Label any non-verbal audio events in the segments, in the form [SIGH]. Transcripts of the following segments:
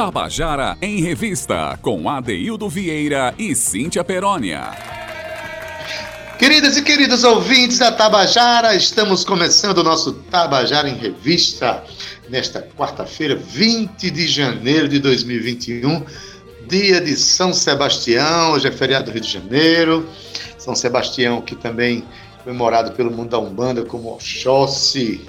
Tabajara em Revista, com Adeildo Vieira e Cíntia Perónia. Queridas e queridos ouvintes da Tabajara, estamos começando o nosso Tabajara em Revista nesta quarta-feira, 20 de janeiro de 2021, dia de São Sebastião, hoje é feriado do Rio de Janeiro. São Sebastião, que também comemorado pelo mundo da Umbanda como Oxóssi,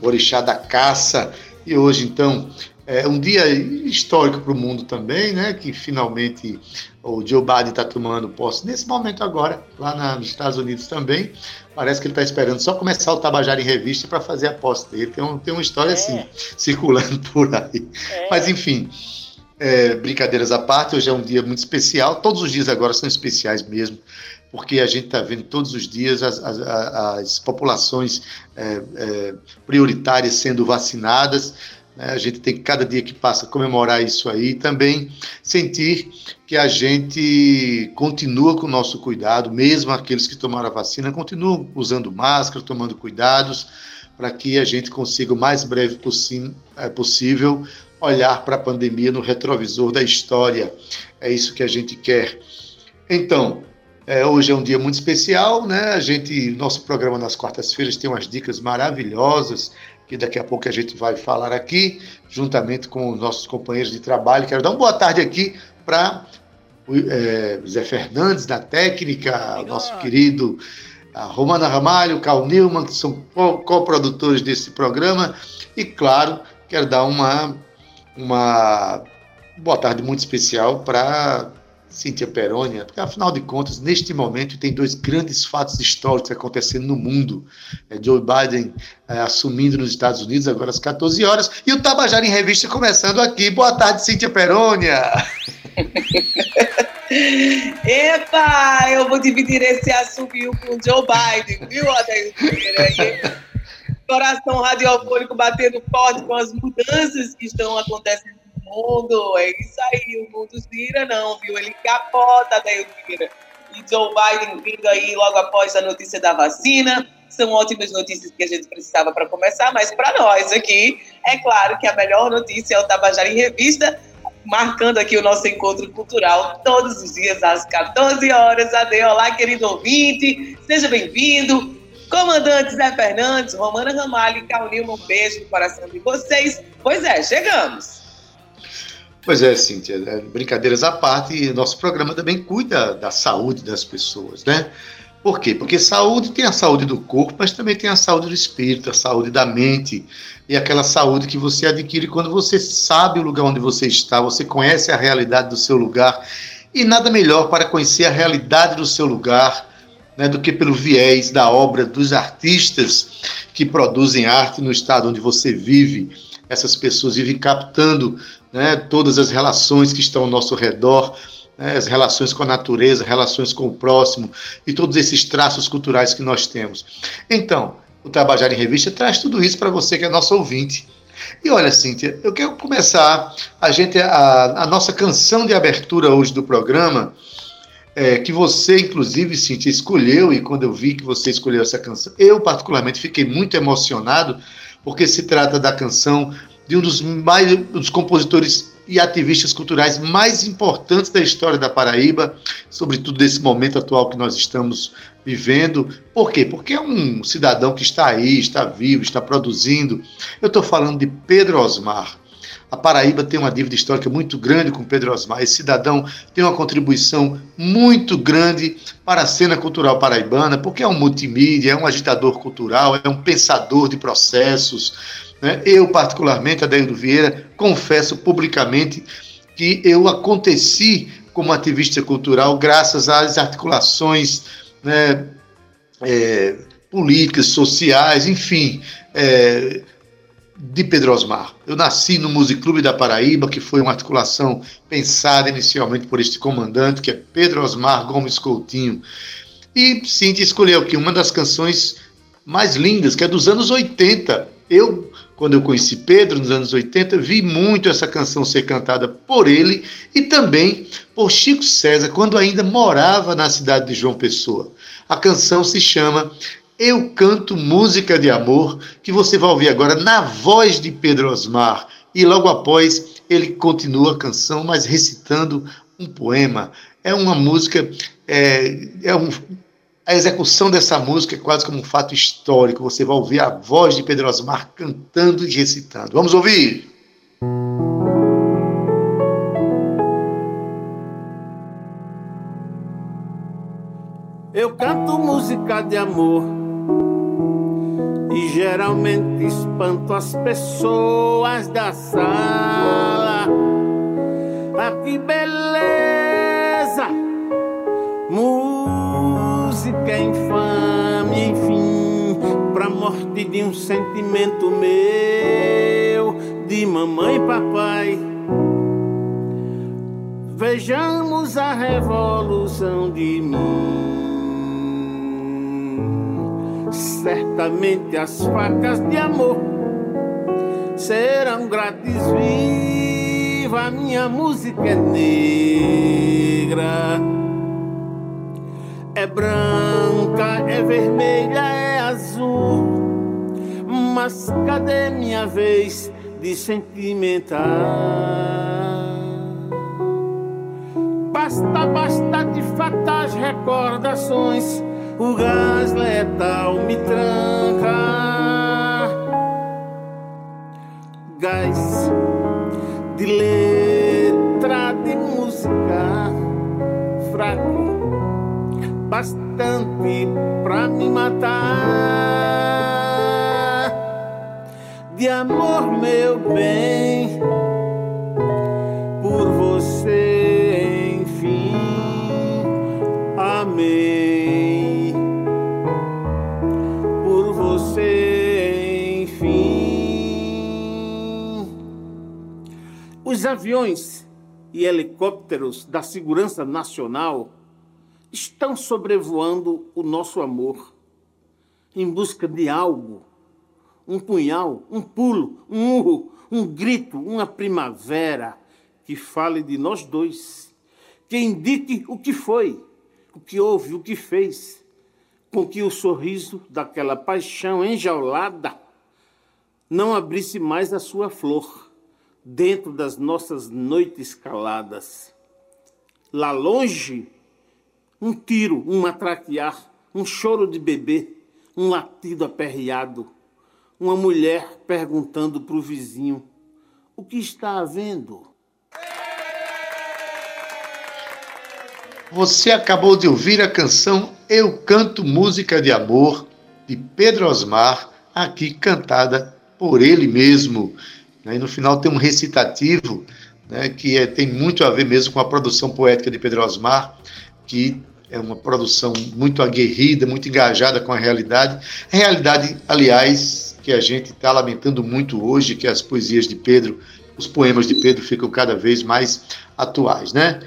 orixá da caça, e hoje, então, é um dia histórico para o mundo também, né? Que finalmente o Joe Biden está tomando posse nesse momento agora, lá na, nos Estados Unidos também. Parece que ele está esperando só começar o Tabajara em revista para fazer a posse dele. Tem, um, tem uma história é. assim, circulando [LAUGHS] por aí. É. Mas, enfim, é, brincadeiras à parte, hoje é um dia muito especial. Todos os dias agora são especiais mesmo porque a gente está vendo todos os dias as, as, as populações é, é, prioritárias sendo vacinadas. Né? A gente tem que, cada dia que passa, comemorar isso aí e também sentir que a gente continua com o nosso cuidado, mesmo aqueles que tomaram a vacina, continuam usando máscara, tomando cuidados, para que a gente consiga o mais breve é, possível olhar para a pandemia no retrovisor da história. É isso que a gente quer. Então, é, hoje é um dia muito especial, né? A gente, nosso programa nas quartas-feiras tem umas dicas maravilhosas que daqui a pouco a gente vai falar aqui, juntamente com os nossos companheiros de trabalho. Quero dar uma boa tarde aqui para é, Zé Fernandes na técnica, nosso querido a Romana Ramalho, Carl Newman, que são co-produtores desse programa. E, claro, quero dar uma, uma boa tarde muito especial para Cíntia Perônia, porque afinal de contas, neste momento, tem dois grandes fatos históricos acontecendo no mundo. É Joe Biden é, assumindo nos Estados Unidos agora às 14 horas, e o Tabajara em Revista começando aqui. Boa tarde, Cíntia Perônia! [LAUGHS] Epa, eu vou dividir esse assobio com o Joe Biden, viu, Adair Coração radiofônico batendo forte com as mudanças que estão acontecendo mundo, é isso aí, o mundo gira não, viu? Ele capota daí vira. E Joe Biden vindo aí logo após a notícia da vacina. São ótimas notícias que a gente precisava para começar, mas para nós aqui, é claro que a melhor notícia é o Tabajara em Revista, marcando aqui o nosso encontro cultural todos os dias às 14 horas. Ade, olá, querido ouvinte, seja bem-vindo. Comandante Zé Fernandes, Romana Ramalho e Carolina, um beijo no coração de vocês. Pois é, chegamos. Pois é, Cíntia, é, brincadeiras à parte, nosso programa também cuida da saúde das pessoas, né? Por quê? Porque saúde tem a saúde do corpo, mas também tem a saúde do espírito, a saúde da mente e aquela saúde que você adquire quando você sabe o lugar onde você está, você conhece a realidade do seu lugar e nada melhor para conhecer a realidade do seu lugar né, do que pelo viés da obra dos artistas que produzem arte no estado onde você vive. Essas pessoas vivem captando né, todas as relações que estão ao nosso redor, né, as relações com a natureza, relações com o próximo e todos esses traços culturais que nós temos. Então, o Tabajara em Revista traz tudo isso para você que é nosso ouvinte. E olha, Cíntia, eu quero começar a gente a, a nossa canção de abertura hoje do programa, é, que você, inclusive, Cíntia, escolheu, e quando eu vi que você escolheu essa canção, eu particularmente fiquei muito emocionado, porque se trata da canção de um dos, mais, dos compositores e ativistas culturais mais importantes da história da Paraíba, sobretudo desse momento atual que nós estamos vivendo. Por quê? Porque é um cidadão que está aí, está vivo, está produzindo. Eu estou falando de Pedro Osmar. A Paraíba tem uma dívida histórica muito grande com Pedro Osmar. Esse cidadão tem uma contribuição muito grande para a cena cultural paraibana, porque é um multimídia, é um agitador cultural, é um pensador de processos né? Eu, particularmente, Adaildo Vieira, confesso publicamente que eu aconteci como ativista cultural graças às articulações né, é, políticas, sociais, enfim, é, de Pedro Osmar. Eu nasci no Musiclube da Paraíba, que foi uma articulação pensada inicialmente por este comandante, que é Pedro Osmar Gomes Coutinho. E Cintia escolheu aqui uma das canções mais lindas, que é dos anos 80. Eu quando eu conheci Pedro nos anos 80, vi muito essa canção ser cantada por ele e também por Chico César, quando ainda morava na cidade de João Pessoa. A canção se chama Eu Canto Música de Amor, que você vai ouvir agora na voz de Pedro Osmar. E logo após ele continua a canção, mas recitando um poema. É uma música, é, é um, a execução dessa música é quase como um fato histórico. Você vai ouvir a voz de Pedro Osmar cantando e recitando. Vamos ouvir? Eu canto música de amor e geralmente espanto as pessoas da sala. Ah, que Música infame, enfim, pra morte de um sentimento meu, de mamãe e papai. Vejamos a revolução de mim. Certamente as facas de amor serão grátis viva, minha música é negra. É branca, é vermelha, é azul. Mas cadê minha vez de sentimentar? Basta, basta de fatais recordações o gás letal me tranca. Gás de letra de música fraco, bastante pra me matar. De amor, meu bem, por você, enfim, amei. Os aviões e helicópteros da Segurança Nacional estão sobrevoando o nosso amor em busca de algo. Um punhal, um pulo, um urro, um grito, uma primavera que fale de nós dois, que indique o que foi, o que houve, o que fez, com que o sorriso daquela paixão enjaulada não abrisse mais a sua flor dentro das nossas noites caladas. Lá longe, um tiro, um matraquear, um choro de bebê, um latido aperreado, uma mulher perguntando para o vizinho: O que está havendo? Você acabou de ouvir a canção Eu Canto Música de Amor, de Pedro Osmar, aqui cantada por ele mesmo. E no final tem um recitativo né, que é, tem muito a ver mesmo com a produção poética de Pedro Osmar, que é uma produção muito aguerrida, muito engajada com a realidade. Realidade, aliás, que a gente está lamentando muito hoje, que as poesias de Pedro, os poemas de Pedro ficam cada vez mais atuais, né?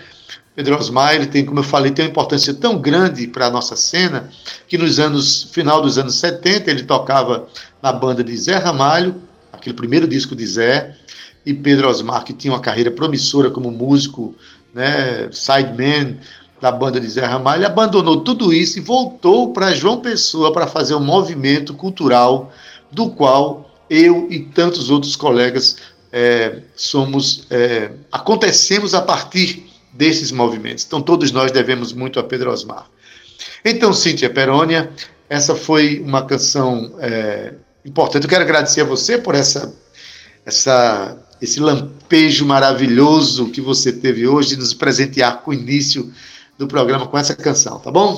Pedro Osmar, ele tem, como eu falei, tem uma importância tão grande para a nossa cena, que nos anos, final dos anos 70, ele tocava na banda de Zé Ramalho, aquele primeiro disco de Zé, e Pedro Osmar, que tinha uma carreira promissora como músico, né, sideman da banda de Zé Ramalho, abandonou tudo isso e voltou para João Pessoa para fazer um movimento cultural do qual eu e tantos outros colegas é, somos é, acontecemos a partir desses movimentos. Então todos nós devemos muito a Pedro Osmar. Então, Cíntia Perônia, essa foi uma canção é, importante. Eu quero agradecer a você por essa, essa, esse lampejo maravilhoso que você teve hoje de nos presentear com o início do programa com essa canção, tá bom?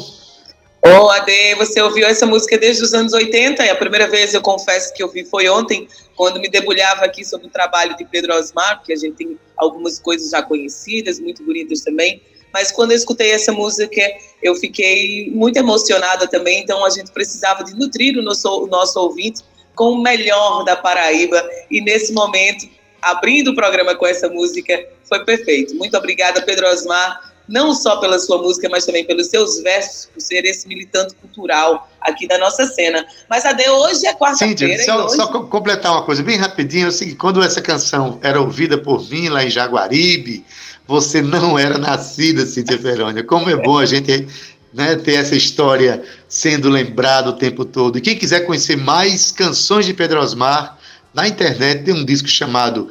Ô, oh, Ade, você ouviu essa música desde os anos 80 e a primeira vez, eu confesso que eu vi foi ontem, quando me debulhava aqui sobre o trabalho de Pedro Osmar, porque a gente tem algumas coisas já conhecidas, muito bonitas também, mas quando eu escutei essa música, eu fiquei muito emocionada também, então a gente precisava de nutrir o nosso, o nosso ouvinte com o melhor da Paraíba. E nesse momento, abrindo o programa com essa música, foi perfeito. Muito obrigada, Pedro Osmar, não só pela sua música, mas também pelos seus versos, por ser esse militante cultural aqui da nossa cena. Mas, Ade, hoje é quarta-feira. Só, hoje... só completar uma coisa bem rapidinho, assim, quando essa canção era ouvida por mim lá em Jaguaribe, você não era nascida, Cíntia Ferônia. Como é bom a gente né, ter essa história sendo lembrada o tempo todo. E quem quiser conhecer mais canções de Pedro Osmar, na internet tem um disco chamado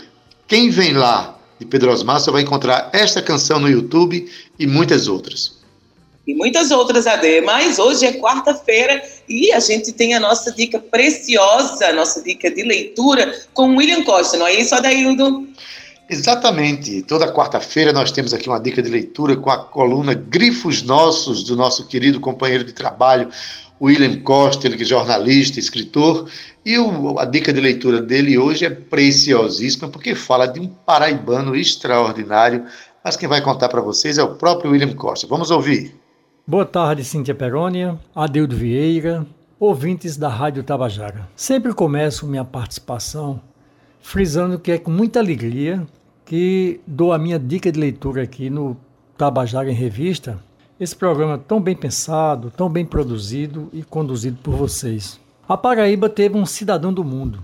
Quem Vem Lá, de Pedro Osmar, você vai encontrar esta canção no YouTube e muitas outras. E muitas outras, AD. Mas hoje é quarta-feira e a gente tem a nossa dica preciosa, a nossa dica de leitura com William Costa, não é isso, Adaildo? Exatamente. Toda quarta-feira nós temos aqui uma dica de leitura com a coluna Grifos Nossos, do nosso querido companheiro de trabalho, William Costa, ele que é jornalista, escritor, e o, a dica de leitura dele hoje é preciosíssima, porque fala de um paraibano extraordinário, mas quem vai contar para vocês é o próprio William Costa. Vamos ouvir. Boa tarde, Cíntia Perônia, Adeudo Vieira, ouvintes da Rádio Tabajara. Sempre começo minha participação frisando que é com muita alegria que dou a minha dica de leitura aqui no Tabajara em Revista, esse programa tão bem pensado, tão bem produzido e conduzido por vocês. A Paraíba teve um cidadão do mundo.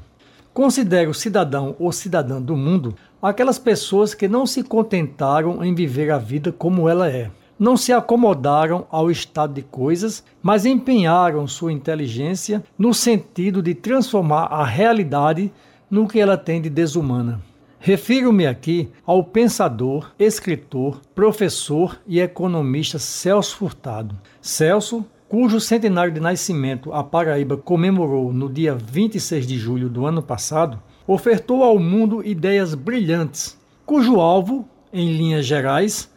Considero cidadão ou cidadã do mundo aquelas pessoas que não se contentaram em viver a vida como ela é. Não se acomodaram ao estado de coisas, mas empenharam sua inteligência no sentido de transformar a realidade no que ela tem de desumana. Refiro-me aqui ao pensador, escritor, professor e economista Celso Furtado. Celso, cujo centenário de nascimento a Paraíba comemorou no dia 26 de julho do ano passado, ofertou ao mundo ideias brilhantes, cujo alvo, em linhas gerais,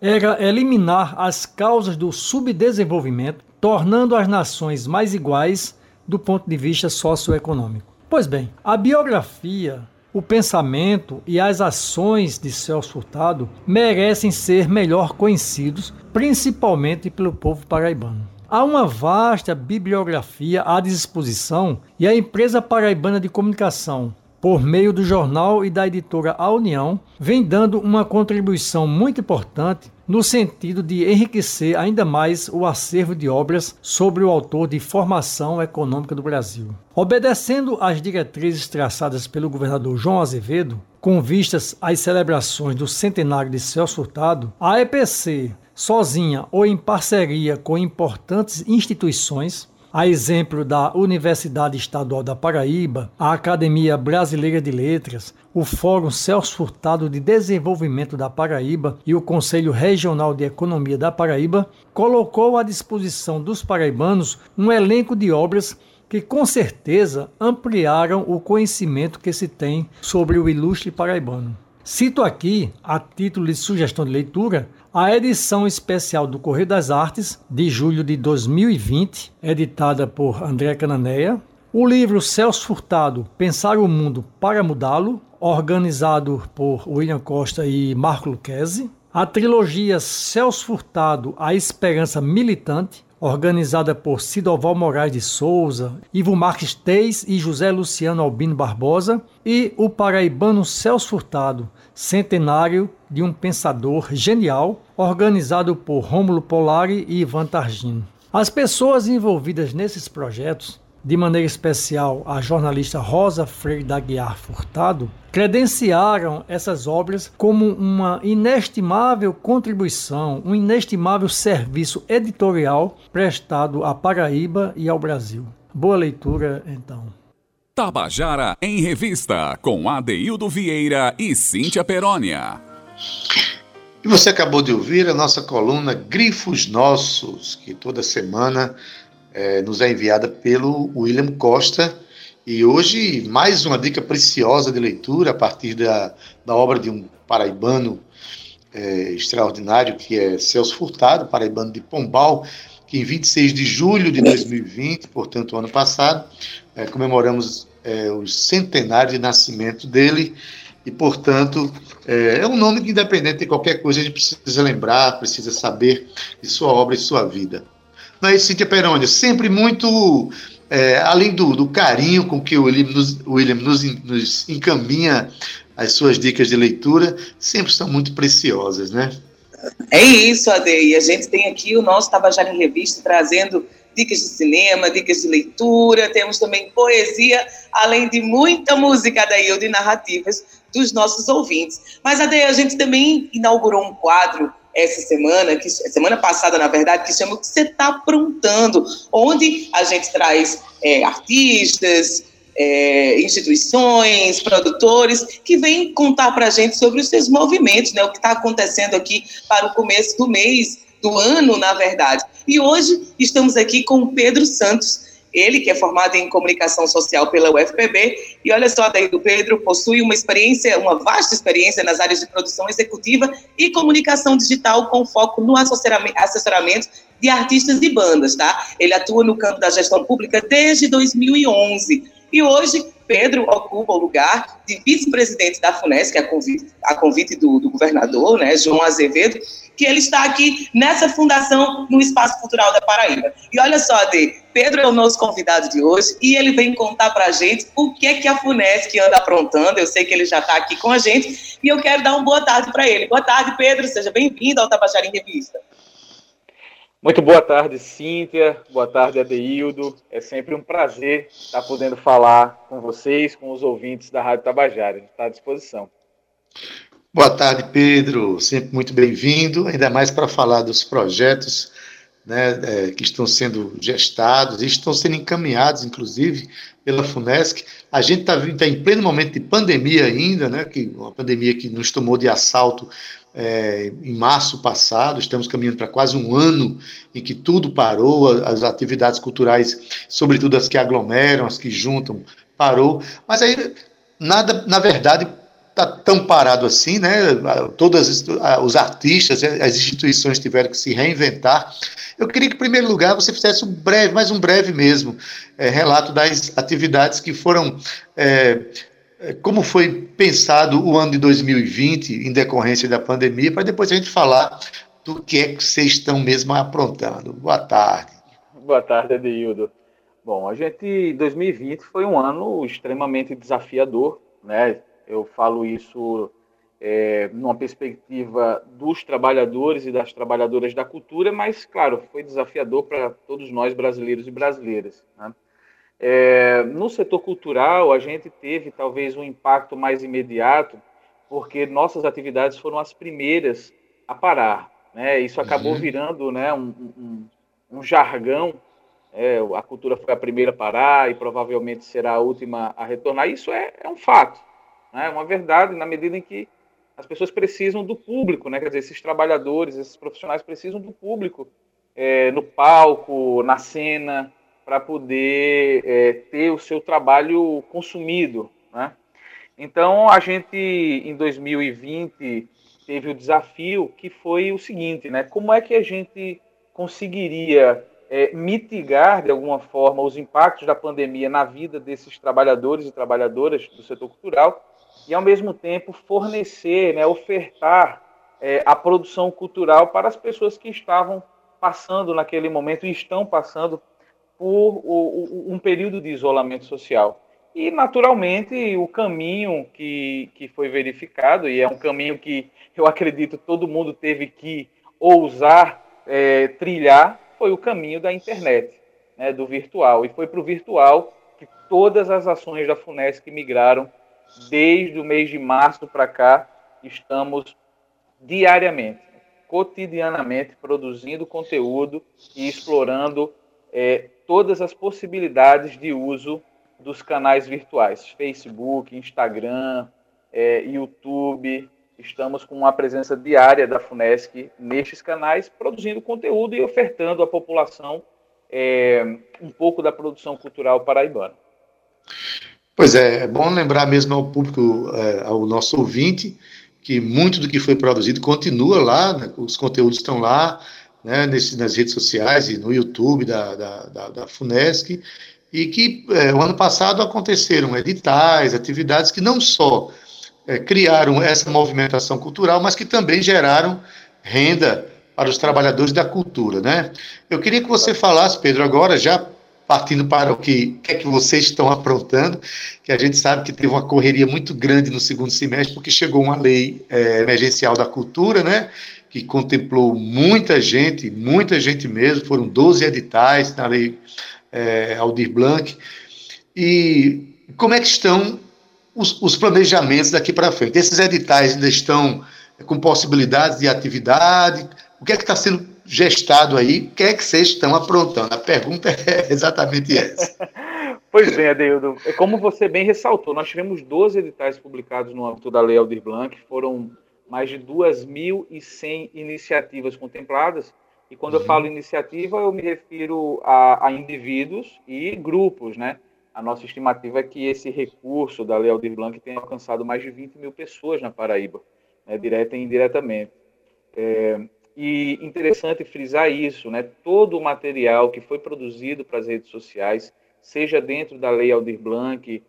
era eliminar as causas do subdesenvolvimento, tornando as nações mais iguais do ponto de vista socioeconômico. Pois bem, a biografia o pensamento e as ações de Celso Furtado merecem ser melhor conhecidos, principalmente pelo povo paraibano. Há uma vasta bibliografia à disposição e a empresa paraibana de comunicação, por meio do jornal e da editora A União, vem dando uma contribuição muito importante no sentido de enriquecer ainda mais o acervo de obras sobre o autor de formação econômica do Brasil. Obedecendo às diretrizes traçadas pelo governador João Azevedo, com vistas às celebrações do centenário de Celso Furtado, a EPC, sozinha ou em parceria com importantes instituições, a exemplo da Universidade Estadual da Paraíba, a Academia Brasileira de Letras, o Fórum Celso Furtado de Desenvolvimento da Paraíba e o Conselho Regional de Economia da Paraíba, colocou à disposição dos paraibanos um elenco de obras que com certeza ampliaram o conhecimento que se tem sobre o ilustre paraibano. Cito aqui, a título de sugestão de leitura, a edição especial do Correio das Artes, de julho de 2020, editada por André Cananeia, o livro Celso Furtado, Pensar o Mundo para Mudá-lo, organizado por William Costa e Marco Lucchesi, a trilogia Celso Furtado, A Esperança Militante, organizada por Sidoval Moraes de Souza, Ivo Marques Teis e José Luciano Albino Barbosa, e o paraibano Celso Furtado, centenário de um pensador genial, organizado por Rômulo Polari e Ivan Targino. As pessoas envolvidas nesses projetos, de maneira especial a jornalista Rosa Freire da Guiar Furtado, credenciaram essas obras como uma inestimável contribuição, um inestimável serviço editorial prestado à Paraíba e ao Brasil. Boa leitura, então. Tabajara em Revista, com Adeildo Vieira e Cíntia Perónia. E você acabou de ouvir a nossa coluna Grifos Nossos, que toda semana é, nos é enviada pelo William Costa. E hoje, mais uma dica preciosa de leitura a partir da, da obra de um paraibano é, extraordinário, que é Celso Furtado, paraibano de Pombal, que em 26 de julho de 2020, portanto, ano passado, é, comemoramos é, o centenário de nascimento dele, e, portanto, é, é, um nome que, independente de qualquer coisa, a gente precisa lembrar, precisa saber de sua obra e sua vida. Não é isso, Cíntia Peroni? Sempre muito, é, além do, do, carinho com que o William, nos, William nos, nos encaminha as suas dicas de leitura, sempre são muito preciosas, né? É isso, Ade. E a gente tem aqui o nosso Tabajara em Revista trazendo dicas de cinema, dicas de leitura, temos também poesia, além de muita música da e de narrativas dos nossos ouvintes. Mas, Ade, a gente também inaugurou um quadro essa semana, que semana passada, na verdade, que chama O que você está aprontando, onde a gente traz é, artistas, é, instituições, produtores, que vêm contar para a gente sobre os seus movimentos, né, o que está acontecendo aqui para o começo do mês, do ano, na verdade. E hoje estamos aqui com o Pedro Santos, ele que é formado em comunicação social pela UFPB, e olha só, daí do Pedro possui uma experiência, uma vasta experiência nas áreas de produção executiva e comunicação digital com foco no assessoramento de artistas e bandas, tá? Ele atua no campo da gestão pública desde 2011 e hoje, Pedro ocupa o lugar de vice-presidente da FUNESC, a convite, a convite do, do, governador, né, João Azevedo, que ele está aqui nessa fundação no Espaço Cultural da Paraíba. E olha só, Ade, Pedro é o nosso convidado de hoje e ele vem contar para a gente o que é que a FUNESC anda aprontando. Eu sei que ele já está aqui com a gente e eu quero dar uma boa tarde para ele. Boa tarde, Pedro. Seja bem-vindo ao Tabajara em Revista. Muito boa tarde, Cíntia. Boa tarde, Adeildo. É sempre um prazer estar podendo falar com vocês, com os ouvintes da Rádio Tabajara. Está à disposição. Boa tarde, Pedro. Sempre muito bem-vindo, ainda mais para falar dos projetos né, é, que estão sendo gestados e estão sendo encaminhados, inclusive, pela FUNESC. A gente está tá em pleno momento de pandemia ainda, né, que uma pandemia que nos tomou de assalto é, em março passado, estamos caminhando para quase um ano em que tudo parou, as atividades culturais, sobretudo as que aglomeram, as que juntam, parou. Mas aí, nada, na verdade, está tão parado assim, né? Todos os artistas, as instituições tiveram que se reinventar. Eu queria que, em primeiro lugar, você fizesse um breve, mais um breve mesmo, é, relato das atividades que foram é, como foi pensado o ano de 2020 em decorrência da pandemia, para depois a gente falar do que é que vocês estão mesmo aprontando. Boa tarde. Boa tarde, Adeildo. Bom, a gente, 2020 foi um ano extremamente desafiador, né? Eu falo isso é, numa perspectiva dos trabalhadores e das trabalhadoras da cultura, mas, claro, foi desafiador para todos nós brasileiros e brasileiras. Né? É, no setor cultural, a gente teve talvez um impacto mais imediato, porque nossas atividades foram as primeiras a parar. Né? Isso acabou uhum. virando né, um, um, um jargão. É, a cultura foi a primeira a parar e provavelmente será a última a retornar. Isso é, é um fato, né? é uma verdade, na medida em que as pessoas precisam do público, né? quer dizer, esses trabalhadores, esses profissionais precisam do público é, no palco, na cena, para poder é, ter o seu trabalho consumido. Né? Então, a gente, em 2020, teve o desafio que foi o seguinte, né? como é que a gente conseguiria é, mitigar, de alguma forma, os impactos da pandemia na vida desses trabalhadores e trabalhadoras do setor cultural e, ao mesmo tempo, fornecer, né, ofertar é, a produção cultural para as pessoas que estavam passando naquele momento e estão passando por um período de isolamento social. E, naturalmente, o caminho que, que foi verificado, e é um caminho que eu acredito todo mundo teve que ousar é, trilhar, foi o caminho da internet, né, do virtual. E foi para o virtual que todas as ações da FUNESC migraram desde o mês de março para cá. Estamos diariamente, cotidianamente, produzindo conteúdo e explorando é, todas as possibilidades de uso dos canais virtuais, Facebook, Instagram, é, YouTube. Estamos com uma presença diária da FUNESC nestes canais, produzindo conteúdo e ofertando à população é, um pouco da produção cultural paraibana. Pois é, é bom lembrar mesmo ao público, é, ao nosso ouvinte, que muito do que foi produzido continua lá, né, os conteúdos estão lá, né, nesse, nas redes sociais e no YouTube da, da, da, da FUNESC, e que é, o ano passado aconteceram editais, atividades que não só é, criaram essa movimentação cultural, mas que também geraram renda para os trabalhadores da cultura, né? Eu queria que você falasse, Pedro, agora já partindo para o que, que é que vocês estão aprontando, que a gente sabe que teve uma correria muito grande no segundo semestre, porque chegou uma lei é, emergencial da cultura, né? Que contemplou muita gente, muita gente mesmo, foram 12 editais na lei é, Aldir Blanc. E como é que estão os, os planejamentos daqui para frente? Esses editais ainda estão com possibilidades de atividade? O que é que está sendo gestado aí? O que é que vocês estão aprontando? A pergunta é [LAUGHS] exatamente essa. [LAUGHS] Pois bem, Adeildo, é como você bem ressaltou, nós tivemos 12 editais publicados no âmbito da Lei Aldir Blanc, foram mais de 2.100 iniciativas contempladas, e quando uhum. eu falo iniciativa, eu me refiro a, a, indivíduos e grupos, né? A nossa estimativa é que esse recurso da Lei Aldir Blanc tenha alcançado mais de 20 mil pessoas na Paraíba, né? direta e indiretamente. É, e interessante frisar isso, né? Todo o material que foi produzido para as redes sociais seja dentro da Lei Aldir Blanc,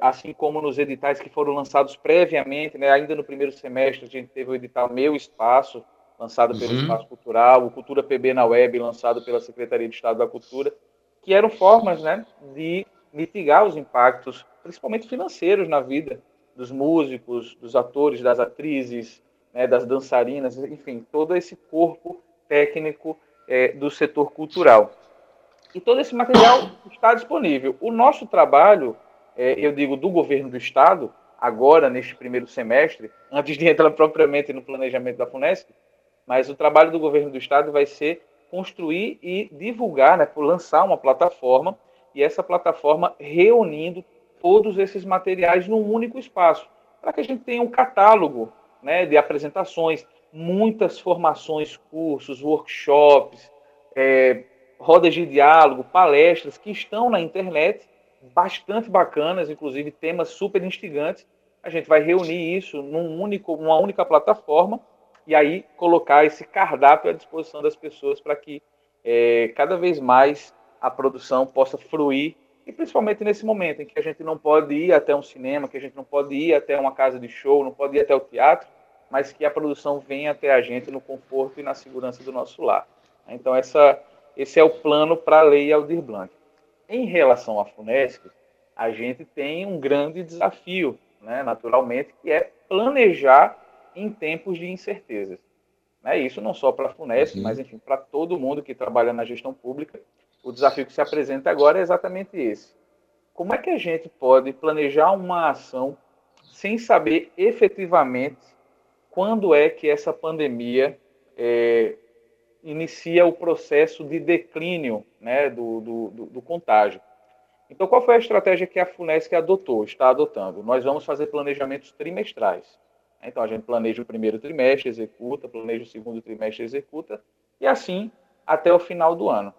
assim como nos editais que foram lançados previamente, né, ainda no primeiro semestre, a gente teve o edital Meu Espaço, lançado pelo uhum. Espaço Cultural, o Cultura PB na Web, lançado pela Secretaria de Estado da Cultura, que eram formas né, de mitigar os impactos, principalmente financeiros, na vida dos músicos, dos atores, das atrizes, né, das dançarinas, enfim, todo esse corpo técnico é, do setor cultural. E todo esse material está disponível. O nosso trabalho, é, eu digo, do governo do Estado, agora, neste primeiro semestre, antes de entrar propriamente no planejamento da FUNESC, mas o trabalho do governo do Estado vai ser construir e divulgar, né, lançar uma plataforma, e essa plataforma reunindo todos esses materiais num único espaço, para que a gente tenha um catálogo né, de apresentações, muitas formações, cursos, workshops, é, rodas de diálogo, palestras que estão na internet, bastante bacanas, inclusive temas super instigantes. A gente vai reunir isso num único, numa única plataforma e aí colocar esse cardápio à disposição das pessoas para que é, cada vez mais a produção possa fruir e principalmente nesse momento em que a gente não pode ir até um cinema, que a gente não pode ir até uma casa de show, não pode ir até o teatro, mas que a produção venha até a gente no conforto e na segurança do nosso lar. Então essa esse é o plano para a Lei Aldir Blanc. Em relação à FUNESC, a gente tem um grande desafio, né, naturalmente, que é planejar em tempos de incertezas. Né? Isso não só para a FUNESC, uhum. mas enfim, para todo mundo que trabalha na gestão pública. O desafio que se apresenta agora é exatamente esse. Como é que a gente pode planejar uma ação sem saber efetivamente quando é que essa pandemia é, inicia o processo de declínio né, do, do, do, do contágio. Então, qual foi a estratégia que a FUNESC adotou, está adotando? Nós vamos fazer planejamentos trimestrais. Então, a gente planeja o primeiro trimestre, executa, planeja o segundo trimestre, executa, e assim até o final do ano.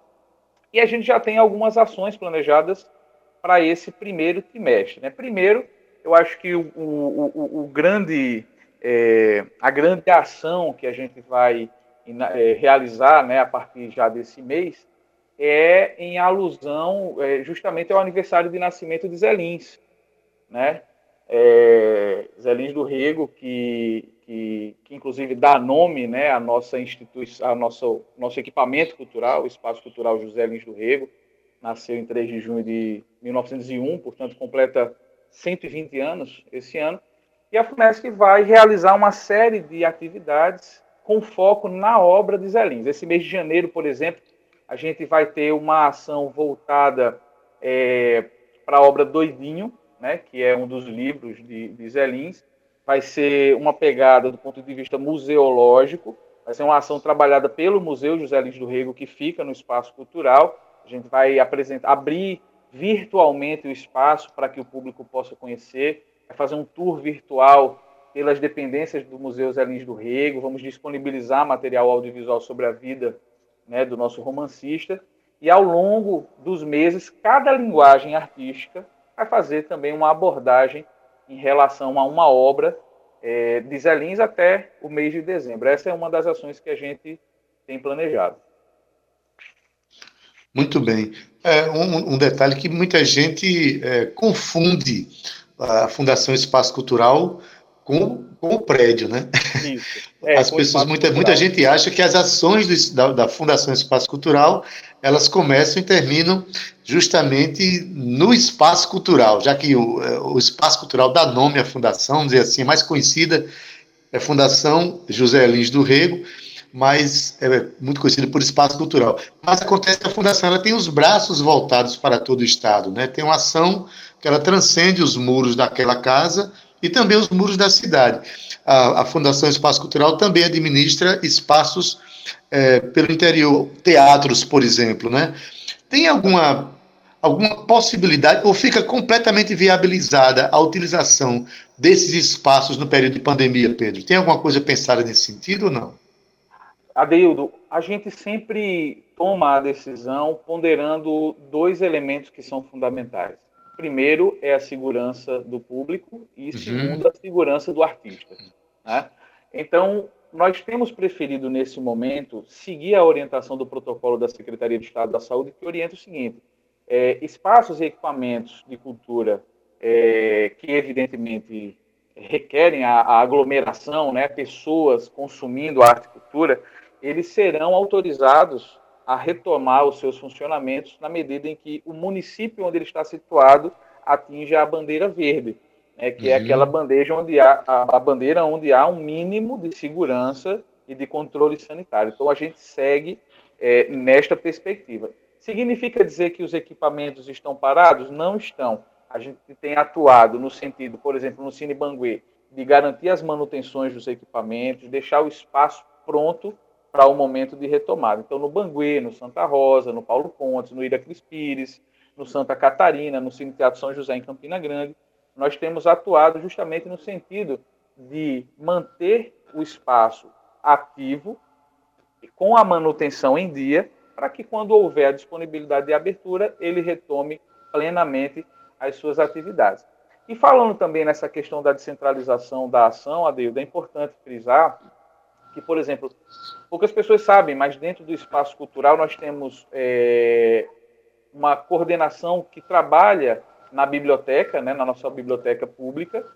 E a gente já tem algumas ações planejadas para esse primeiro trimestre. Né? Primeiro, eu acho que o, o, o, o grande, é, a grande ação que a gente vai realizar né, a partir já desse mês é em alusão é, justamente ao aniversário de nascimento de Zé Lins, né? É, Zé Lins do Rego, que, que, que, inclusive dá nome né, à nossa instituição, ao nosso, nosso equipamento cultural, o Espaço Cultural José Lins do Rego, nasceu em 3 de junho de 1901, portanto completa 120 anos esse ano, e a FUNESC vai realizar uma série de atividades com foco na obra de Zé Lins. Esse mês de janeiro, por exemplo, a gente vai ter uma ação voltada é, para a obra Doidinho, né, que é um dos livros de, de Zé Lins. Vai ser uma pegada do ponto de vista museológico, vai ser uma ação trabalhada pelo Museu José Lins do Rego, que fica no espaço cultural. A gente vai apresentar, abrir virtualmente o espaço para que o público possa conhecer, vai fazer um tour virtual pelas dependências do Museu Zé Lins do Rego, vamos disponibilizar material audiovisual sobre a vida né, do nosso romancista, e ao longo dos meses, cada linguagem artística vai fazer também uma abordagem em relação a uma obra é, de Zé Lins até o mês de dezembro. Essa é uma das ações que a gente tem planejado. Muito bem. É, um, um, detalhe que muita gente é, confunde a Fundação Espaço Cultural com, com o prédio, né? [LAUGHS] É, as pessoas, muita, muita gente acha que as ações do, da, da, Fundação Espaço Cultural elas começam e terminam justamente no espaço cultural, já que o, é, o espaço cultural dá nome à fundação, vamos dizer assim, mais conhecida é a Fundação José Lins do Rego, mas é muito conhecida por espaço cultural. Mas acontece que a fundação ela tem os braços voltados para todo o estado, né? Tem uma ação que ela transcende os muros daquela casa e também os muros da cidade. A, a Fundação Espaço Cultural também administra espaços é, pelo interior, teatros, por exemplo, né? Tem alguma alguma possibilidade ou fica completamente viabilizada a utilização desses espaços no período de pandemia, Pedro? Tem alguma coisa pensada nesse sentido ou não? Adeildo, a gente sempre toma a decisão ponderando dois elementos que são fundamentais. Primeiro é a segurança do público e uhum. segundo a segurança do artista. Né? Então, nós temos preferido nesse momento seguir a orientação do protocolo da Secretaria de Estado da Saúde, que orienta o seguinte: é, espaços e equipamentos de cultura é, que evidentemente requerem a, a, aglomeração, né, pessoas consumindo arte e cultura, eles serão autorizados a retomar os seus funcionamentos na medida em que o município onde ele está situado atinja a bandeira verde, né, que é uhum. é aquela bandeja onde há, a, a bandeira onde há um mínimo de segurança e de controle sanitário. Então a gente segue é, nesta perspectiva. Significa dizer que os equipamentos estão parados? Não estão. A gente tem atuado no sentido, por exemplo, no Cine Banguê, de garantir as manutenções dos equipamentos, deixar o espaço pronto para o momento de retomada. Então, no Banguê, no Santa Rosa, no Paulo Pontes, no Ira Pires, no Santa Catarina, no Cine Teatro São José, em Campina Grande, nós temos atuado justamente no sentido de manter o espaço ativo, com a manutenção em dia, para que, quando houver a disponibilidade de abertura, ele retome plenamente as suas atividades. E falando também nessa questão da descentralização da ação, Adeildo, é importante frisar que, por exemplo, poucas pessoas sabem, mas dentro do espaço cultural nós temos é, uma coordenação que trabalha na biblioteca, né, na nossa biblioteca pública,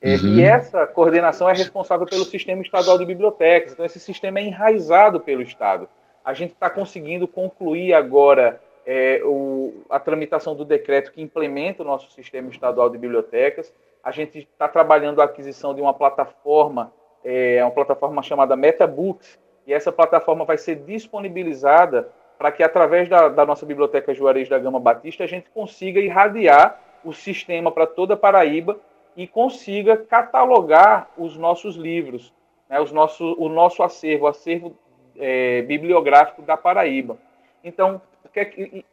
é, uhum. e essa coordenação é responsável pelo sistema estadual de bibliotecas. Então, esse sistema é enraizado pelo Estado. A gente está conseguindo concluir agora é, o, a tramitação do decreto que implementa o nosso sistema estadual de bibliotecas. A gente está trabalhando a aquisição de uma plataforma é uma plataforma chamada MetaBooks, e essa plataforma vai ser disponibilizada para que, através da, da, nossa biblioteca Juarez da Gama Batista, a gente consiga irradiar o sistema para toda Paraíba e consiga catalogar os nossos livros, né, os nosso, o nosso acervo, o acervo é, bibliográfico da Paraíba. Então,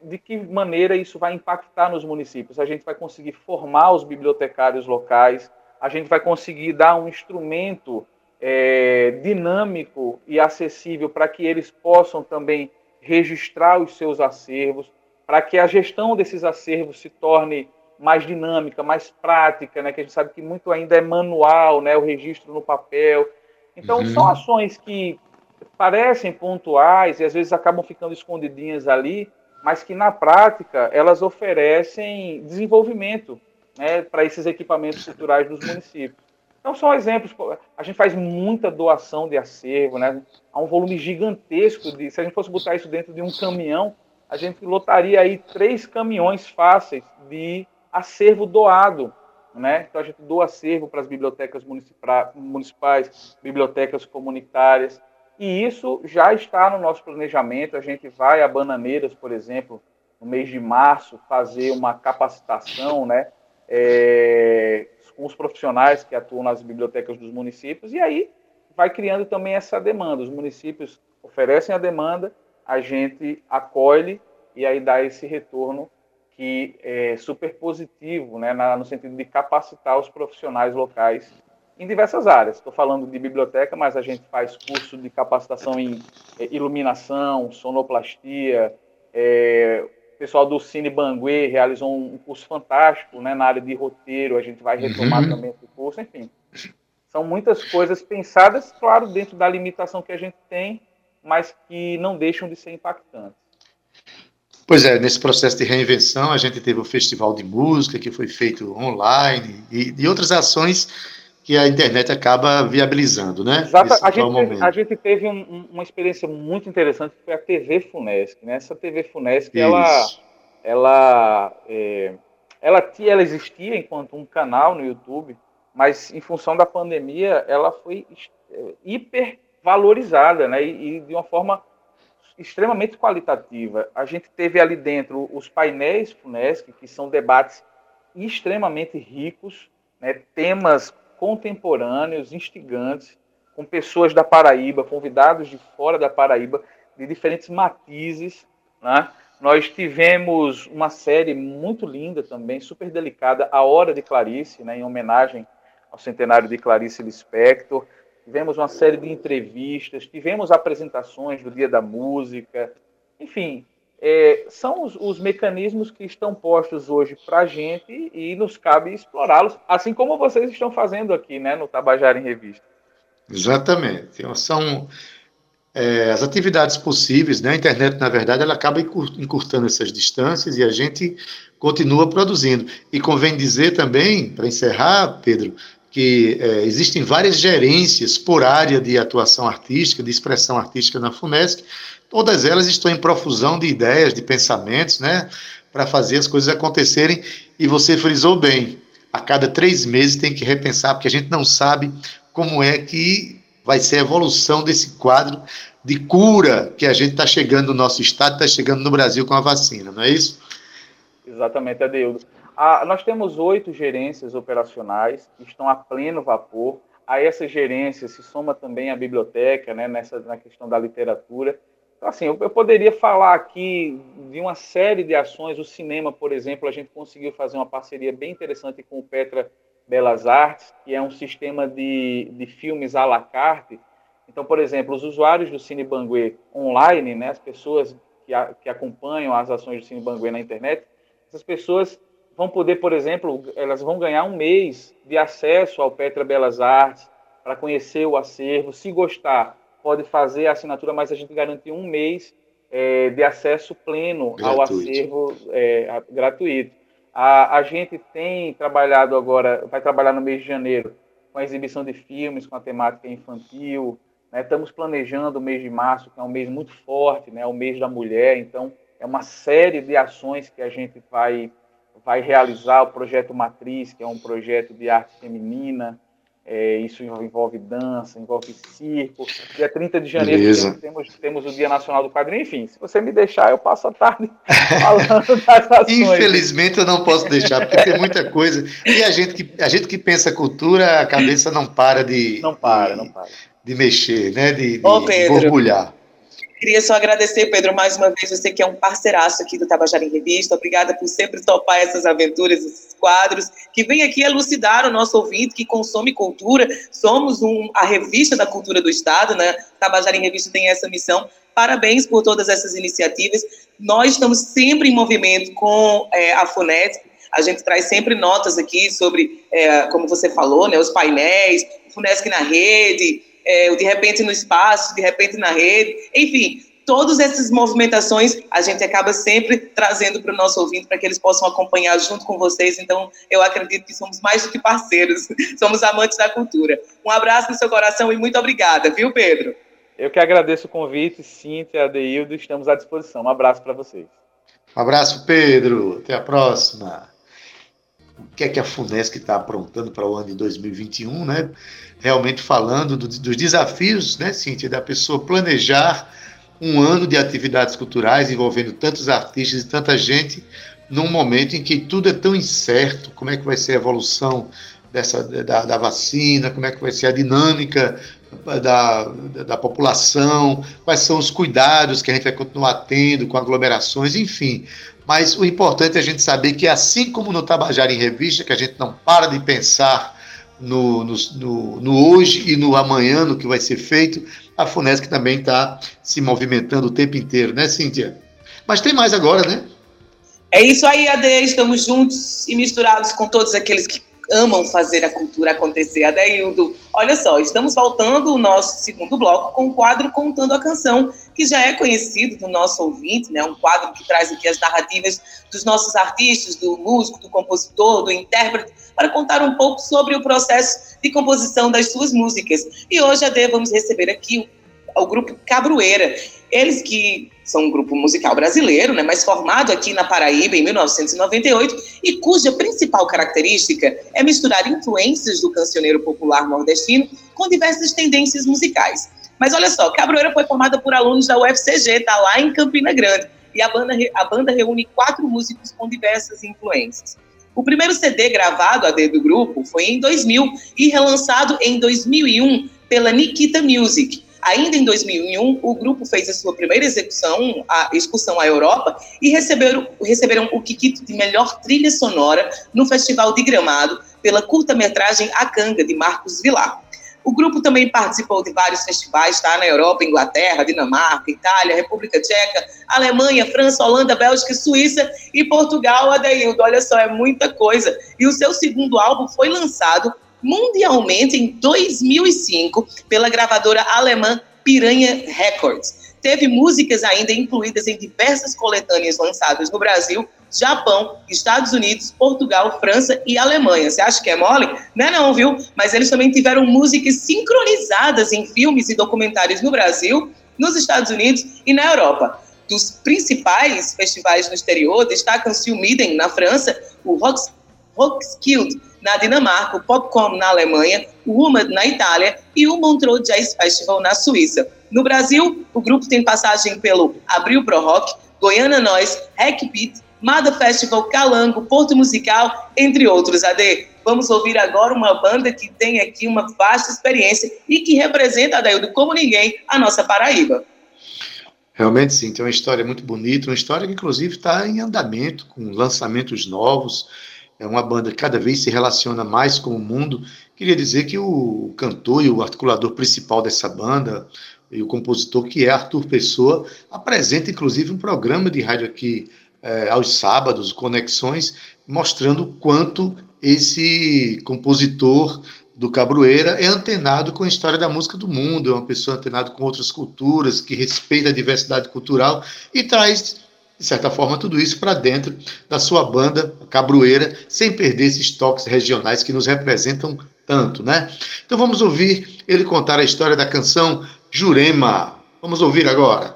de que maneira isso vai impactar nos municípios? A gente vai conseguir formar os bibliotecários locais, a gente vai conseguir dar um instrumento é, dinâmico e acessível para que eles possam também registrar os seus acervos, para que a gestão desses acervos se torne mais dinâmica, mais prática, né? Que a gente sabe que muito ainda é manual, né? O registro no papel. Então uhum. são ações que parecem pontuais e às vezes acabam ficando escondidinhas ali, mas que na prática elas oferecem desenvolvimento né, para esses equipamentos culturais dos municípios. Então, são exemplos. A gente faz muita doação de acervo, né? Há um volume gigantesco de. Se a gente fosse botar isso dentro de um caminhão, a gente lotaria aí três caminhões fáceis de acervo doado. Né? Então, a gente doa acervo para as bibliotecas municipais, bibliotecas comunitárias. E isso já está no nosso planejamento. A gente vai a Bananeiras, por exemplo, no mês de março, fazer uma capacitação, né? É, com os profissionais que atuam nas bibliotecas dos municípios, e aí vai criando também essa demanda. Os municípios oferecem a demanda, a gente acolhe e aí dá esse retorno que é super positivo, né, no sentido de capacitar os profissionais locais em diversas áreas. Estou falando de biblioteca, mas a gente faz curso de capacitação em é, iluminação, sonoplastia, é, pessoal do Cine Banguê realizou um curso fantástico né, na área de roteiro, a gente vai retomar uhum. também esse curso, enfim. São muitas coisas pensadas, claro, dentro da limitação que a gente tem, mas que não deixam de ser impactantes. Pois é, nesse processo de reinvenção, a gente teve o Festival de Música, que foi feito online, e, e outras ações que a internet acaba viabilizando, né? Exato. A gente, teve, a gente teve um, uma experiência muito interessante, que foi a TV Funesc. Né? Essa TV Funesc, ela, ela, é, ela, ela existia enquanto um canal no YouTube, mas em função da pandemia, ela foi é, hiper valorizada, né? E, e de uma forma extremamente qualitativa. A gente teve ali dentro os painéis Funesc, que são debates extremamente ricos, né? temas contemporâneos, instigantes, com pessoas da Paraíba, convidados de fora da Paraíba, de diferentes matizes, né? Nós tivemos uma série muito linda também, super delicada, A Hora de Clarice, né, em homenagem ao centenário de Clarice Lispector. Tivemos uma série de entrevistas, tivemos apresentações do Dia da Música. Enfim, é, são os, os, mecanismos que estão postos hoje para a gente e nos cabe explorá-los, assim como vocês estão fazendo aqui né, no Tabajara em Revista. Exatamente. São é, as atividades possíveis, né? A internet, na verdade, ela acaba encurtando essas distâncias e a gente continua produzindo. E convém dizer também, para encerrar, Pedro, que é, existem várias gerências por área de atuação artística, de expressão artística na FUNESC, todas elas estão em profusão de ideias, de pensamentos, né, para fazer as coisas acontecerem, e você frisou bem, a cada três meses tem que repensar, porque a gente não sabe como é que vai ser a evolução desse quadro de cura que a gente está chegando no nosso estado, está chegando no Brasil com a vacina, não é isso? Exatamente, Adeildo. Ah, nós temos oito gerências operacionais que estão a pleno vapor. A essa gerência se soma também a biblioteca, né, nessa, na questão da literatura. Assim, eu, eu, poderia falar aqui de uma série de ações. O cinema, por exemplo, a gente conseguiu fazer uma parceria bem interessante com o Petra Belas Artes, que é um sistema de, de filmes à la carte. Então, por exemplo, os usuários do Cine Banguê online, né, as pessoas que, a, que acompanham as ações do Cine Banguê na internet, essas pessoas vão poder, por exemplo, elas vão ganhar um mês de acesso ao Petra Belas Artes para conhecer o acervo. Se gostar, pode fazer a assinatura, mas a gente garante um mês é, de acesso pleno gratuito. ao acervo é, gratuito. A, a gente tem trabalhado agora, vai trabalhar no mês de janeiro com a exibição de filmes com a temática infantil. Né? Estamos planejando o mês de março, que é um mês muito forte, né? o mês da mulher. Então, é uma série de ações que a gente vai, vai realizar. O projeto Matriz, que é um projeto de arte feminina. É, isso envolve dança, envolve circo. Dia 30 de janeiro temos, temos o Dia Nacional do Quadrinho. Enfim, se você me deixar, eu passo a tarde [LAUGHS] falando das ações. Infelizmente, eu não posso deixar, porque tem muita coisa. E a gente que, a gente que pensa cultura, a cabeça não para de. Não para, de, não para. De mexer, né? De, de, Ô, de borbulhar. Queria só agradecer, Pedro, mais uma vez, você que é um parceiraço aqui do Tabajara em Revista. Obrigada por sempre topar essas aventuras, esses quadros, que vem aqui elucidar o nosso ouvinte que consome cultura. Somos um, a revista da cultura do Estado, né? Tabajara em Revista tem essa missão. Parabéns por todas essas iniciativas. Nós estamos sempre em movimento com é, a FUNESC. A gente traz sempre notas aqui sobre, é, como você falou, né, os painéis, FUNESC na rede, é, De Repente no Espaço, De Repente na Rede, enfim, todas essas movimentações a gente acaba sempre trazendo para o nosso ouvinte para que eles possam acompanhar junto com vocês. Então, eu acredito que somos mais do que parceiros, [LAUGHS] somos amantes da cultura. Um abraço no seu coração e muito obrigada, viu, Pedro? Eu que agradeço o convite, Cíntia, Adeildo, estamos à disposição. Um abraço para vocês. Um abraço, Pedro. Até a próxima. O que é que a FUNESC está aprontando para o ano de 2021, né? realmente falando do, dos desafios, né, Cíntia, da pessoa planejar um ano de atividades culturais envolvendo tantos artistas e tanta gente num momento em que tudo é tão incerto, como é que vai ser a evolução dessa, da, da vacina, como é que vai ser a dinâmica da, da população, quais são os cuidados que a gente vai continuar tendo com aglomerações, enfim. Mas o importante é a gente saber que, assim como no Tabajara em Revista, que a gente não para de pensar no, no, no, no, hoje e no amanhã, no que vai ser feito, a FUNESC também está se movimentando o tempo inteiro, né, Cíntia? Mas tem mais agora, né? É isso aí, Ade. Estamos juntos e misturados com todos aqueles que amam fazer a cultura acontecer. Adeildo, olha só, estamos voltando o nosso segundo bloco com o quadro Contando a Canção, que já é conhecido do nosso ouvinte, né? um quadro que traz aqui as narrativas dos nossos artistas, do músico, do compositor, do intérprete, para contar um pouco sobre o processo de composição das suas músicas. E hoje, Ade, vamos receber aqui o, o grupo Cabroeira. Eles que são um grupo musical brasileiro, né, mas formado aqui na Paraíba em 1998 e cuja principal característica é misturar influências do cancioneiro popular nordestino com diversas tendências musicais. Mas olha só, Cabroeira foi formada por alunos da UFCG, tá lá em Campina Grande, e a banda, a banda reúne quatro músicos com diversas influências. O primeiro CD gravado a dedo do grupo foi em 2000 e relançado em 2001 pela Nikita Music. Ainda em 2001, o grupo fez a sua primeira execução, a excursão à Europa, e receberam, receberam o Kikito de melhor trilha sonora no Festival de Gramado pela curta-metragem A Canga, de Marcos Vilar. O grupo também participou de vários festivais, tá? Na Europa, Inglaterra, Dinamarca, Itália, República Tcheca, Alemanha, França, Holanda, Bélgica, Suíça e Portugal, Adeildo. Olha só, é muita coisa. E o seu segundo álbum foi lançado mundialmente em 2005 pela gravadora alemã Piranha Records. Teve músicas ainda incluídas em diversas coletâneas lançadas no Brasil, Japão, Estados Unidos, Portugal, França e Alemanha. Você acha que é mole? Não é não, viu? Mas eles também tiveram músicas sincronizadas em filmes e documentários no Brasil, nos Estados Unidos e na Europa. Dos principais festivais no exterior, destacam-se o Miden, na França, o Roskilde, na Dinamarca, o Popcorn na Alemanha, o UMAD na Itália e o Montreux Jazz Festival na Suíça. No Brasil, o grupo tem passagem pelo Abril Pro Rock, Goiânia Nós, Hack Beat, Mada Festival, Calango, Porto Musical, entre outros. AD, vamos ouvir agora uma banda que tem aqui uma vasta experiência e que representa, Adaildo, como ninguém, a nossa Paraíba. Realmente sim, tem uma história muito bonita, uma história que inclusive está em andamento, com lançamentos novos. É uma banda que cada vez se relaciona mais com o mundo. Queria dizer que o cantor e o articulador principal dessa banda, e o compositor, que é Arthur Pessoa, apresenta inclusive um programa de rádio aqui é, aos sábados, Conexões, mostrando o quanto esse compositor do Cabroeira é antenado com a história da música do mundo, é uma pessoa antenada com outras culturas, que respeita a diversidade cultural e traz, de certa forma, tudo isso para dentro da sua banda Cabroeira, sem perder esses toques regionais que nos representam tanto, né? Então vamos ouvir ele contar a história da canção Jurema. Vamos ouvir agora.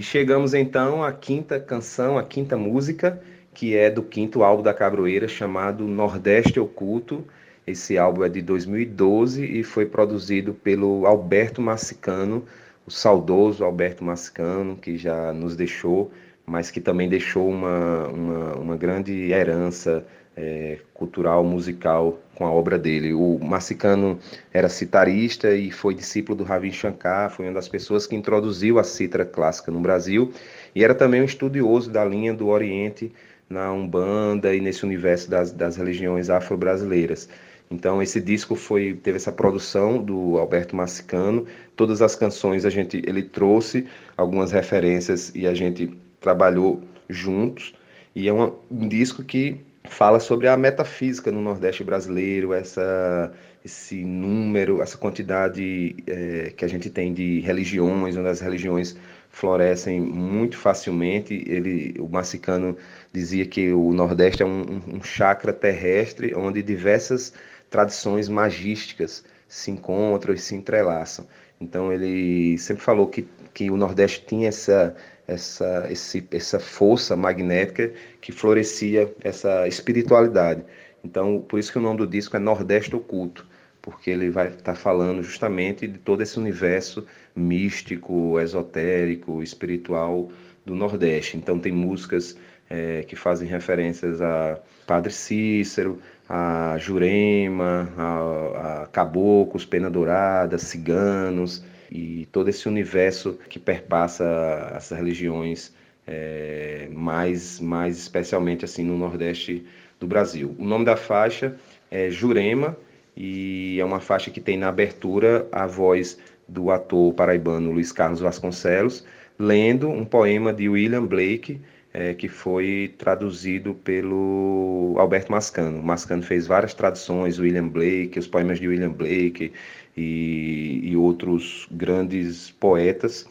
Chegamos então à quinta canção, à quinta música, que é do quinto álbum da Cabroeira, chamado Nordeste Oculto. Esse álbum é de 2012 e foi produzido pelo Alberto Massicano, o saudoso Alberto Massicano, que já nos deixou, mas que também deixou uma, uma, uma grande herança é, cultural, musical com a obra dele. O Massicano era citarista e foi discípulo do Ravi Shankar, foi uma das pessoas que introduziu a cítara clássica no Brasil e era também um estudioso da linha do Oriente na Umbanda e nesse universo das, das religiões afro-brasileiras. Então esse disco foi teve essa produção do Alberto Massicano, todas as canções a gente ele trouxe algumas referências e a gente trabalhou juntos e é um, disco que fala sobre a metafísica no Nordeste brasileiro, essa, esse número, essa quantidade é, que a gente tem de religiões, onde as religiões florescem muito facilmente. Ele, o Massicano dizia que o Nordeste é um, um chakra terrestre onde diversas tradições magísticas se encontram e se entrelaçam. Então ele sempre falou que, que o Nordeste tinha essa essa, esse, essa força magnética que florescia essa espiritualidade. Então, por isso que o nome do disco é Nordeste Oculto, porque ele vai estar tá falando justamente de todo esse universo místico, esotérico, espiritual do Nordeste. Então, tem músicas é, que fazem referências a Padre Cícero, a Jurema, a, a Caboclos, Pena Dourada, Ciganos, e todo esse universo que perpassa as religiões é, mais, mais especialmente assim no Nordeste do Brasil. O nome da faixa é Jurema e é uma faixa que tem na abertura a voz do ator paraibano Luiz Carlos Vasconcelos lendo um poema de William Blake é, que foi traduzido pelo Alberto Mascano. Mascano fez várias traduções, William Blake, os poemas de William Blake, e, e outros grandes poetas